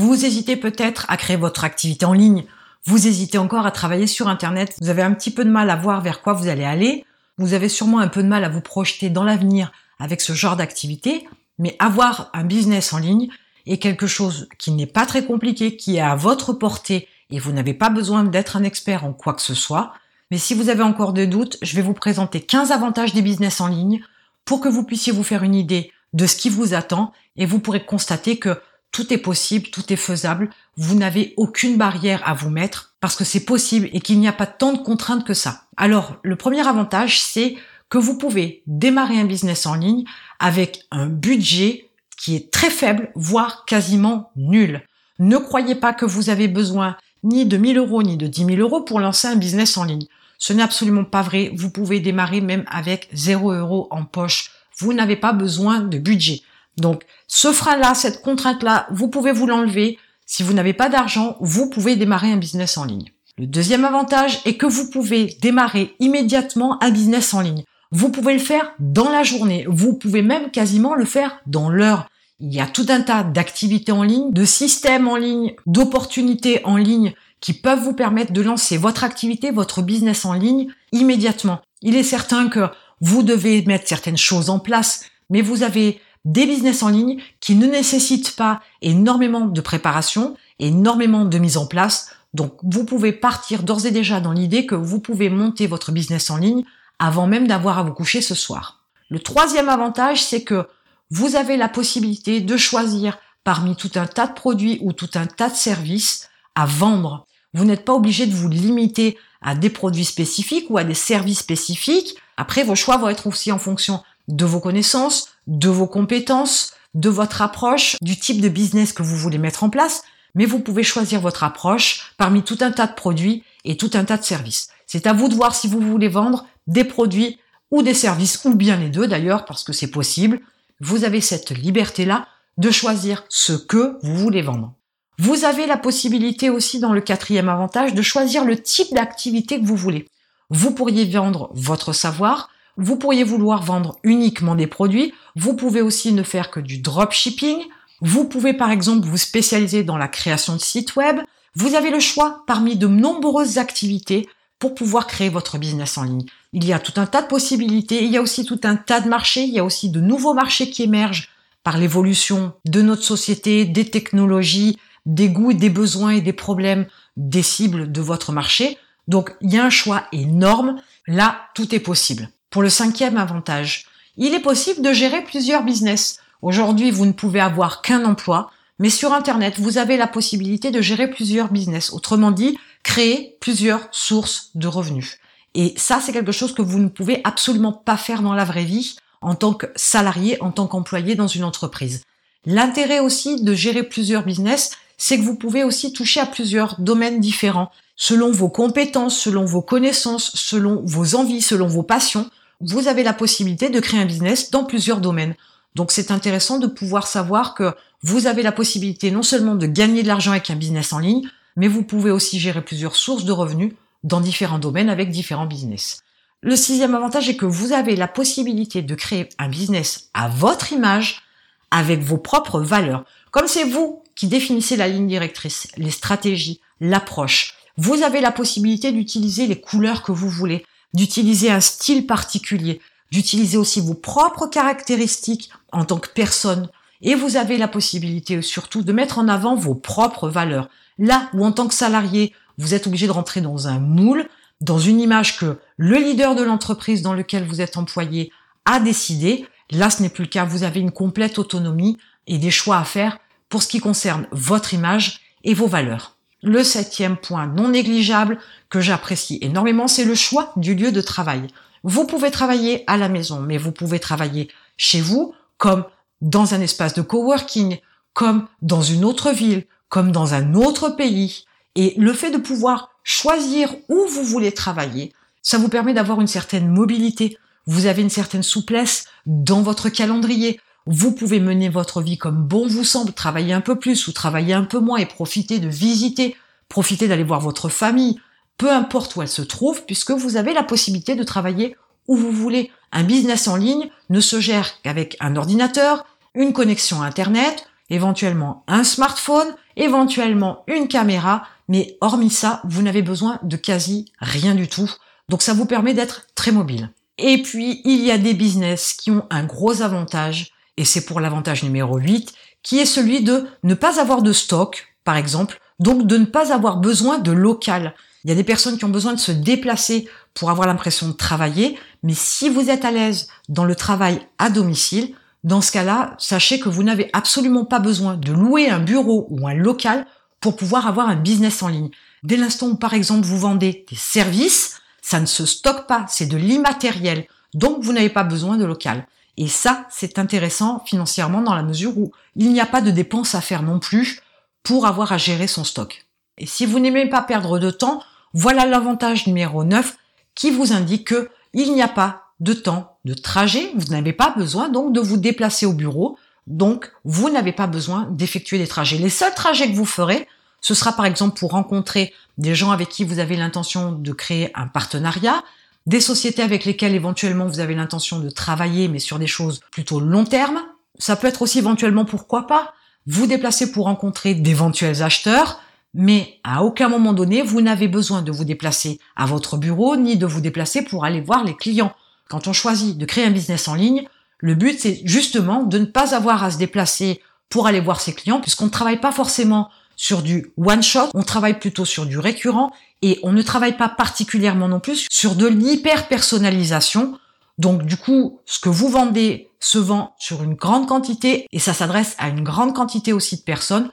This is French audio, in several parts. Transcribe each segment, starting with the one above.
Vous hésitez peut-être à créer votre activité en ligne. Vous hésitez encore à travailler sur Internet. Vous avez un petit peu de mal à voir vers quoi vous allez aller. Vous avez sûrement un peu de mal à vous projeter dans l'avenir avec ce genre d'activité. Mais avoir un business en ligne est quelque chose qui n'est pas très compliqué, qui est à votre portée et vous n'avez pas besoin d'être un expert en quoi que ce soit. Mais si vous avez encore des doutes, je vais vous présenter 15 avantages des business en ligne pour que vous puissiez vous faire une idée de ce qui vous attend et vous pourrez constater que tout est possible, tout est faisable, vous n'avez aucune barrière à vous mettre parce que c'est possible et qu'il n'y a pas tant de contraintes que ça. Alors, le premier avantage, c'est que vous pouvez démarrer un business en ligne avec un budget qui est très faible, voire quasiment nul. Ne croyez pas que vous avez besoin ni de 1000 euros ni de 10 000 euros pour lancer un business en ligne. Ce n'est absolument pas vrai. Vous pouvez démarrer même avec 0 euros en poche. Vous n'avez pas besoin de budget. Donc, ce frein-là, cette contrainte-là, vous pouvez vous l'enlever. Si vous n'avez pas d'argent, vous pouvez démarrer un business en ligne. Le deuxième avantage est que vous pouvez démarrer immédiatement un business en ligne. Vous pouvez le faire dans la journée. Vous pouvez même quasiment le faire dans l'heure. Il y a tout un tas d'activités en ligne, de systèmes en ligne, d'opportunités en ligne qui peuvent vous permettre de lancer votre activité, votre business en ligne immédiatement. Il est certain que vous devez mettre certaines choses en place, mais vous avez des business en ligne qui ne nécessitent pas énormément de préparation, énormément de mise en place. Donc vous pouvez partir d'ores et déjà dans l'idée que vous pouvez monter votre business en ligne avant même d'avoir à vous coucher ce soir. Le troisième avantage, c'est que vous avez la possibilité de choisir parmi tout un tas de produits ou tout un tas de services à vendre. Vous n'êtes pas obligé de vous limiter à des produits spécifiques ou à des services spécifiques. Après, vos choix vont être aussi en fonction de vos connaissances, de vos compétences, de votre approche, du type de business que vous voulez mettre en place, mais vous pouvez choisir votre approche parmi tout un tas de produits et tout un tas de services. C'est à vous de voir si vous voulez vendre des produits ou des services, ou bien les deux d'ailleurs, parce que c'est possible. Vous avez cette liberté-là de choisir ce que vous voulez vendre. Vous avez la possibilité aussi dans le quatrième avantage de choisir le type d'activité que vous voulez. Vous pourriez vendre votre savoir, vous pourriez vouloir vendre uniquement des produits, vous pouvez aussi ne faire que du dropshipping, vous pouvez par exemple vous spécialiser dans la création de sites web, vous avez le choix parmi de nombreuses activités pour pouvoir créer votre business en ligne. Il y a tout un tas de possibilités, il y a aussi tout un tas de marchés, il y a aussi de nouveaux marchés qui émergent par l'évolution de notre société, des technologies, des goûts, des besoins et des problèmes des cibles de votre marché. Donc il y a un choix énorme. Là, tout est possible. Pour le cinquième avantage, il est possible de gérer plusieurs business. Aujourd'hui, vous ne pouvez avoir qu'un emploi, mais sur Internet, vous avez la possibilité de gérer plusieurs business. Autrement dit, créer plusieurs sources de revenus. Et ça, c'est quelque chose que vous ne pouvez absolument pas faire dans la vraie vie en tant que salarié, en tant qu'employé dans une entreprise. L'intérêt aussi de gérer plusieurs business, c'est que vous pouvez aussi toucher à plusieurs domaines différents. Selon vos compétences, selon vos connaissances, selon vos envies, selon vos passions, vous avez la possibilité de créer un business dans plusieurs domaines. Donc c'est intéressant de pouvoir savoir que vous avez la possibilité non seulement de gagner de l'argent avec un business en ligne, mais vous pouvez aussi gérer plusieurs sources de revenus dans différents domaines avec différents business. Le sixième avantage est que vous avez la possibilité de créer un business à votre image avec vos propres valeurs. Comme c'est vous qui définissez la ligne directrice, les stratégies, l'approche, vous avez la possibilité d'utiliser les couleurs que vous voulez, d'utiliser un style particulier, d'utiliser aussi vos propres caractéristiques en tant que personne. Et vous avez la possibilité surtout de mettre en avant vos propres valeurs. Là où en tant que salarié, vous êtes obligé de rentrer dans un moule, dans une image que le leader de l'entreprise dans lequel vous êtes employé a décidé, là ce n'est plus le cas. Vous avez une complète autonomie et des choix à faire pour ce qui concerne votre image et vos valeurs. Le septième point non négligeable que j'apprécie énormément, c'est le choix du lieu de travail. Vous pouvez travailler à la maison, mais vous pouvez travailler chez vous, comme dans un espace de coworking, comme dans une autre ville, comme dans un autre pays. Et le fait de pouvoir choisir où vous voulez travailler, ça vous permet d'avoir une certaine mobilité. Vous avez une certaine souplesse dans votre calendrier. Vous pouvez mener votre vie comme bon vous semble, travailler un peu plus ou travailler un peu moins et profiter de visiter, profiter d'aller voir votre famille, peu importe où elle se trouve, puisque vous avez la possibilité de travailler où vous voulez. Un business en ligne ne se gère qu'avec un ordinateur, une connexion Internet éventuellement un smartphone, éventuellement une caméra, mais hormis ça, vous n'avez besoin de quasi rien du tout. Donc ça vous permet d'être très mobile. Et puis, il y a des business qui ont un gros avantage, et c'est pour l'avantage numéro 8, qui est celui de ne pas avoir de stock, par exemple, donc de ne pas avoir besoin de local. Il y a des personnes qui ont besoin de se déplacer pour avoir l'impression de travailler, mais si vous êtes à l'aise dans le travail à domicile, dans ce cas-là, sachez que vous n'avez absolument pas besoin de louer un bureau ou un local pour pouvoir avoir un business en ligne. Dès l'instant où, par exemple, vous vendez des services, ça ne se stocke pas, c'est de l'immatériel. Donc, vous n'avez pas besoin de local. Et ça, c'est intéressant financièrement dans la mesure où il n'y a pas de dépenses à faire non plus pour avoir à gérer son stock. Et si vous n'aimez pas perdre de temps, voilà l'avantage numéro 9 qui vous indique que il n'y a pas de temps de trajet, vous n'avez pas besoin donc de vous déplacer au bureau, donc vous n'avez pas besoin d'effectuer des trajets. Les seuls trajets que vous ferez, ce sera par exemple pour rencontrer des gens avec qui vous avez l'intention de créer un partenariat, des sociétés avec lesquelles éventuellement vous avez l'intention de travailler mais sur des choses plutôt long terme. Ça peut être aussi éventuellement pourquoi pas vous déplacer pour rencontrer d'éventuels acheteurs, mais à aucun moment donné, vous n'avez besoin de vous déplacer à votre bureau ni de vous déplacer pour aller voir les clients. Quand on choisit de créer un business en ligne, le but c'est justement de ne pas avoir à se déplacer pour aller voir ses clients puisqu'on ne travaille pas forcément sur du one shot, on travaille plutôt sur du récurrent et on ne travaille pas particulièrement non plus sur de l'hyper personnalisation. Donc du coup, ce que vous vendez se vend sur une grande quantité et ça s'adresse à une grande quantité aussi de personnes.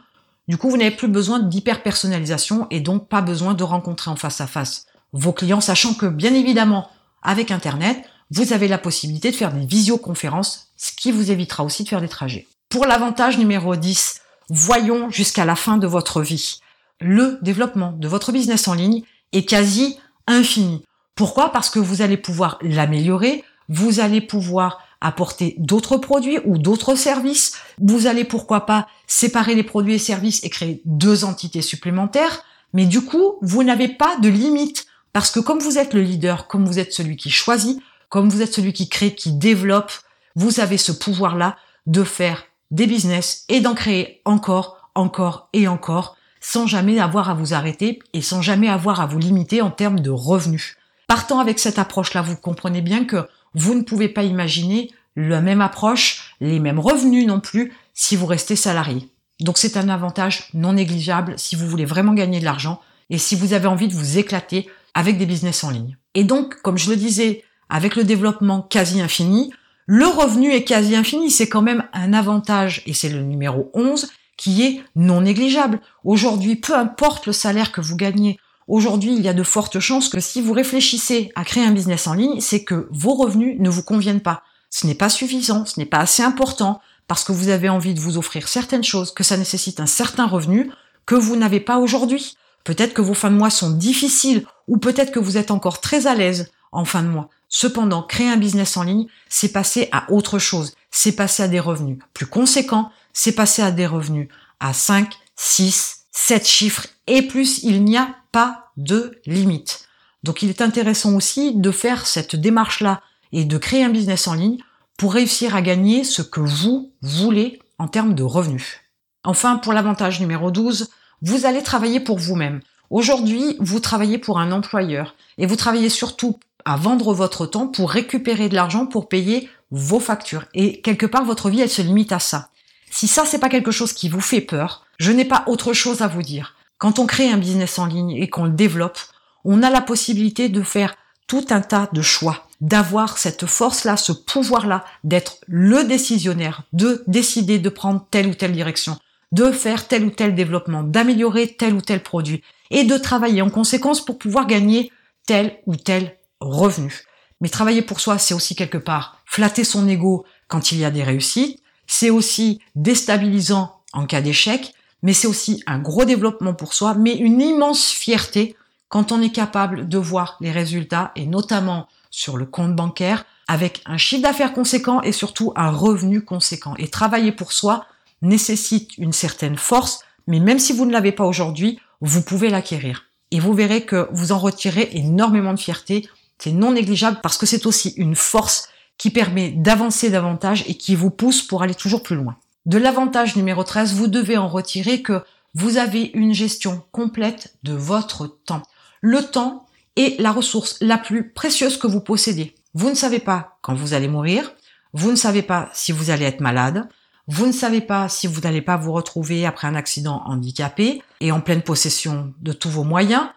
Du coup, vous n'avez plus besoin d'hyper personnalisation et donc pas besoin de rencontrer en face à face vos clients, sachant que bien évidemment, avec Internet, vous avez la possibilité de faire des visioconférences, ce qui vous évitera aussi de faire des trajets. Pour l'avantage numéro 10, voyons jusqu'à la fin de votre vie. Le développement de votre business en ligne est quasi infini. Pourquoi? Parce que vous allez pouvoir l'améliorer, vous allez pouvoir apporter d'autres produits ou d'autres services. Vous allez pourquoi pas séparer les produits et services et créer deux entités supplémentaires. Mais du coup, vous n'avez pas de limite parce que comme vous êtes le leader, comme vous êtes celui qui choisit, comme vous êtes celui qui crée, qui développe, vous avez ce pouvoir-là de faire des business et d'en créer encore, encore et encore sans jamais avoir à vous arrêter et sans jamais avoir à vous limiter en termes de revenus. Partant avec cette approche-là, vous comprenez bien que vous ne pouvez pas imaginer la même approche, les mêmes revenus non plus, si vous restez salarié. Donc c'est un avantage non négligeable si vous voulez vraiment gagner de l'argent et si vous avez envie de vous éclater avec des business en ligne. Et donc, comme je le disais, avec le développement quasi infini, le revenu est quasi infini. C'est quand même un avantage, et c'est le numéro 11, qui est non négligeable. Aujourd'hui, peu importe le salaire que vous gagnez, Aujourd'hui, il y a de fortes chances que si vous réfléchissez à créer un business en ligne, c'est que vos revenus ne vous conviennent pas. Ce n'est pas suffisant, ce n'est pas assez important, parce que vous avez envie de vous offrir certaines choses, que ça nécessite un certain revenu que vous n'avez pas aujourd'hui. Peut-être que vos fins de mois sont difficiles, ou peut-être que vous êtes encore très à l'aise en fin de mois. Cependant, créer un business en ligne, c'est passer à autre chose. C'est passer à des revenus plus conséquents, c'est passer à des revenus à 5, 6, 7 chiffres et plus. Il n'y a pas de limite. Donc il est intéressant aussi de faire cette démarche-là et de créer un business en ligne pour réussir à gagner ce que vous voulez en termes de revenus. Enfin, pour l'avantage numéro 12, vous allez travailler pour vous-même. Aujourd'hui, vous travaillez pour un employeur et vous travaillez surtout à vendre votre temps pour récupérer de l'argent pour payer vos factures. Et quelque part, votre vie, elle se limite à ça. Si ça, c'est pas quelque chose qui vous fait peur, je n'ai pas autre chose à vous dire. Quand on crée un business en ligne et qu'on le développe, on a la possibilité de faire tout un tas de choix, d'avoir cette force-là, ce pouvoir-là, d'être le décisionnaire, de décider de prendre telle ou telle direction, de faire tel ou tel développement, d'améliorer tel ou tel produit et de travailler en conséquence pour pouvoir gagner tel ou tel revenu. Mais travailler pour soi, c'est aussi quelque part flatter son ego quand il y a des réussites, c'est aussi déstabilisant en cas d'échec, mais c'est aussi un gros développement pour soi, mais une immense fierté quand on est capable de voir les résultats, et notamment sur le compte bancaire, avec un chiffre d'affaires conséquent et surtout un revenu conséquent. Et travailler pour soi nécessite une certaine force, mais même si vous ne l'avez pas aujourd'hui, vous pouvez l'acquérir. Et vous verrez que vous en retirez énormément de fierté. C'est non négligeable parce que c'est aussi une force qui permet d'avancer davantage et qui vous pousse pour aller toujours plus loin. De l'avantage numéro 13, vous devez en retirer que vous avez une gestion complète de votre temps. Le temps est la ressource la plus précieuse que vous possédez. Vous ne savez pas quand vous allez mourir, vous ne savez pas si vous allez être malade, vous ne savez pas si vous n'allez pas vous retrouver après un accident handicapé et en pleine possession de tous vos moyens.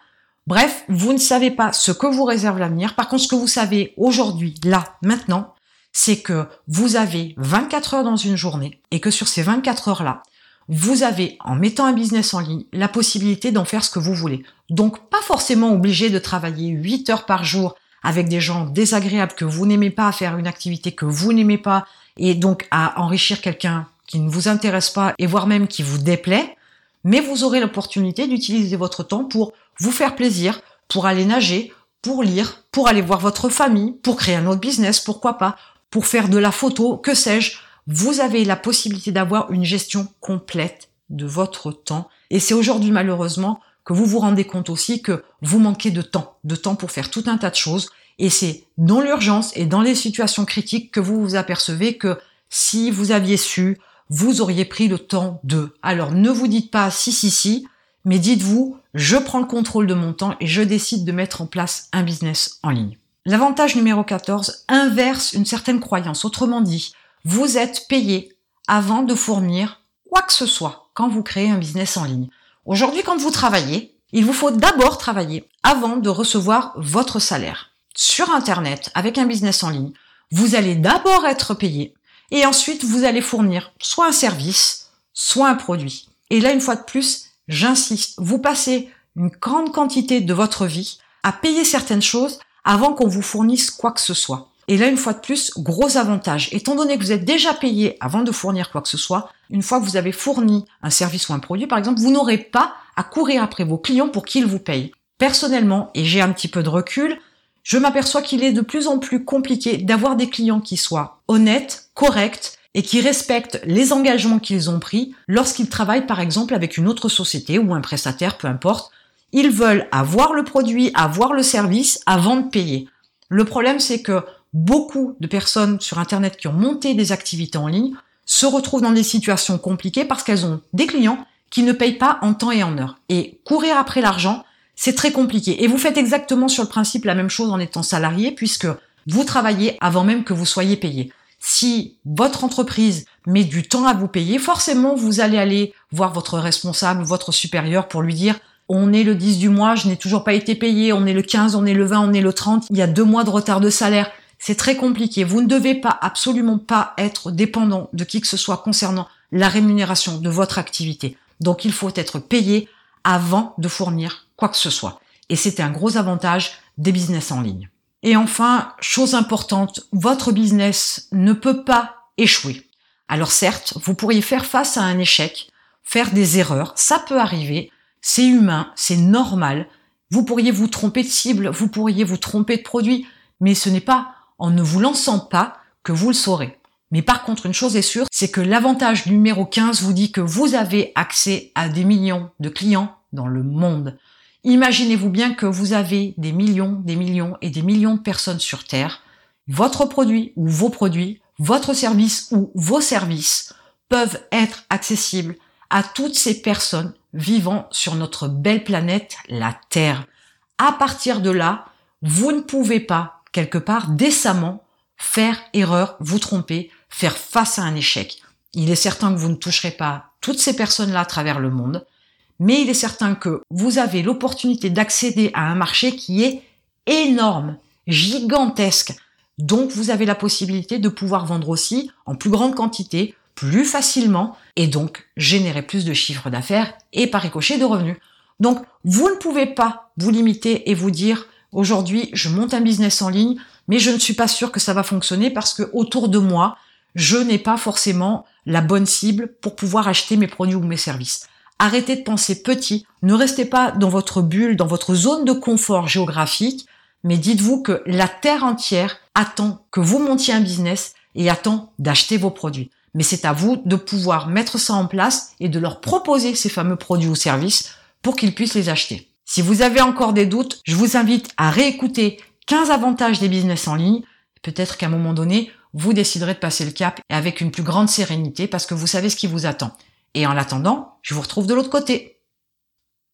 Bref, vous ne savez pas ce que vous réserve l'avenir. Par contre, ce que vous savez aujourd'hui, là, maintenant, c'est que vous avez 24 heures dans une journée et que sur ces 24 heures-là, vous avez, en mettant un business en ligne, la possibilité d'en faire ce que vous voulez. Donc, pas forcément obligé de travailler 8 heures par jour avec des gens désagréables que vous n'aimez pas, à faire une activité que vous n'aimez pas, et donc à enrichir quelqu'un qui ne vous intéresse pas et voire même qui vous déplaît, mais vous aurez l'opportunité d'utiliser votre temps pour vous faire plaisir, pour aller nager, pour lire, pour aller voir votre famille, pour créer un autre business, pourquoi pas, pour faire de la photo, que sais-je. Vous avez la possibilité d'avoir une gestion complète de votre temps. Et c'est aujourd'hui malheureusement que vous vous rendez compte aussi que vous manquez de temps, de temps pour faire tout un tas de choses. Et c'est dans l'urgence et dans les situations critiques que vous vous apercevez que si vous aviez su, vous auriez pris le temps de. Alors ne vous dites pas si si si, mais dites-vous je prends le contrôle de mon temps et je décide de mettre en place un business en ligne. L'avantage numéro 14 inverse une certaine croyance. Autrement dit, vous êtes payé avant de fournir quoi que ce soit quand vous créez un business en ligne. Aujourd'hui, quand vous travaillez, il vous faut d'abord travailler avant de recevoir votre salaire. Sur Internet, avec un business en ligne, vous allez d'abord être payé et ensuite vous allez fournir soit un service, soit un produit. Et là, une fois de plus, j'insiste, vous passez une grande quantité de votre vie à payer certaines choses avant qu'on vous fournisse quoi que ce soit. Et là, une fois de plus, gros avantage. Étant donné que vous êtes déjà payé avant de fournir quoi que ce soit, une fois que vous avez fourni un service ou un produit, par exemple, vous n'aurez pas à courir après vos clients pour qu'ils vous payent. Personnellement, et j'ai un petit peu de recul, je m'aperçois qu'il est de plus en plus compliqué d'avoir des clients qui soient honnêtes, corrects et qui respectent les engagements qu'ils ont pris lorsqu'ils travaillent par exemple avec une autre société ou un prestataire, peu importe. Ils veulent avoir le produit, avoir le service avant de payer. Le problème, c'est que beaucoup de personnes sur Internet qui ont monté des activités en ligne se retrouvent dans des situations compliquées parce qu'elles ont des clients qui ne payent pas en temps et en heure. Et courir après l'argent, c'est très compliqué. Et vous faites exactement sur le principe la même chose en étant salarié puisque vous travaillez avant même que vous soyez payé. Si votre entreprise met du temps à vous payer, forcément vous allez aller voir votre responsable, votre supérieur pour lui dire on est le 10 du mois, je n'ai toujours pas été payé, on est le 15, on est le 20, on est le 30, il y a deux mois de retard de salaire c'est très compliqué. Vous ne devez pas, absolument pas être dépendant de qui que ce soit concernant la rémunération de votre activité. Donc il faut être payé avant de fournir quoi que ce soit. Et c'était un gros avantage des business en ligne. Et enfin, chose importante, votre business ne peut pas échouer. Alors certes, vous pourriez faire face à un échec, faire des erreurs, ça peut arriver, c'est humain, c'est normal. Vous pourriez vous tromper de cible, vous pourriez vous tromper de produit, mais ce n'est pas en ne vous lançant pas que vous le saurez. Mais par contre, une chose est sûre, c'est que l'avantage numéro 15 vous dit que vous avez accès à des millions de clients dans le monde. Imaginez-vous bien que vous avez des millions, des millions et des millions de personnes sur Terre. Votre produit ou vos produits, votre service ou vos services peuvent être accessibles à toutes ces personnes vivant sur notre belle planète, la Terre. À partir de là, vous ne pouvez pas quelque part décemment faire erreur, vous tromper, faire face à un échec. Il est certain que vous ne toucherez pas toutes ces personnes-là à travers le monde, mais il est certain que vous avez l'opportunité d'accéder à un marché qui est énorme, gigantesque. Donc vous avez la possibilité de pouvoir vendre aussi en plus grande quantité, plus facilement, et donc générer plus de chiffres d'affaires et par ricochet de revenus. Donc vous ne pouvez pas vous limiter et vous dire Aujourd'hui, je monte un business en ligne, mais je ne suis pas sûr que ça va fonctionner parce que autour de moi, je n'ai pas forcément la bonne cible pour pouvoir acheter mes produits ou mes services. Arrêtez de penser petit, ne restez pas dans votre bulle, dans votre zone de confort géographique, mais dites-vous que la terre entière attend que vous montiez un business et attend d'acheter vos produits. Mais c'est à vous de pouvoir mettre ça en place et de leur proposer ces fameux produits ou services pour qu'ils puissent les acheter. Si vous avez encore des doutes, je vous invite à réécouter 15 avantages des business en ligne. Peut-être qu'à un moment donné, vous déciderez de passer le cap avec une plus grande sérénité parce que vous savez ce qui vous attend. Et en l'attendant, je vous retrouve de l'autre côté.